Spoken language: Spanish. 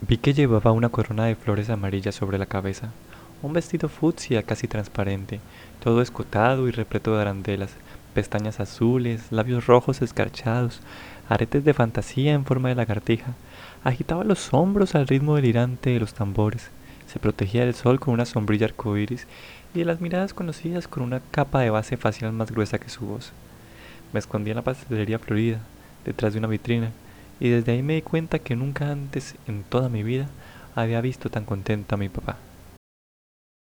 Vi que llevaba una corona de flores amarillas sobre la cabeza, un vestido fucsia casi transparente, todo escotado y repleto de arandelas, pestañas azules, labios rojos escarchados, aretes de fantasía en forma de lagartija. Agitaba los hombros al ritmo delirante de los tambores, se protegía del sol con una sombrilla arcoíris y de las miradas conocidas con una capa de base facial más gruesa que su voz. Me escondí en la pastelería florida, detrás de una vitrina, y desde ahí me di cuenta que nunca antes en toda mi vida había visto tan contento a mi papá.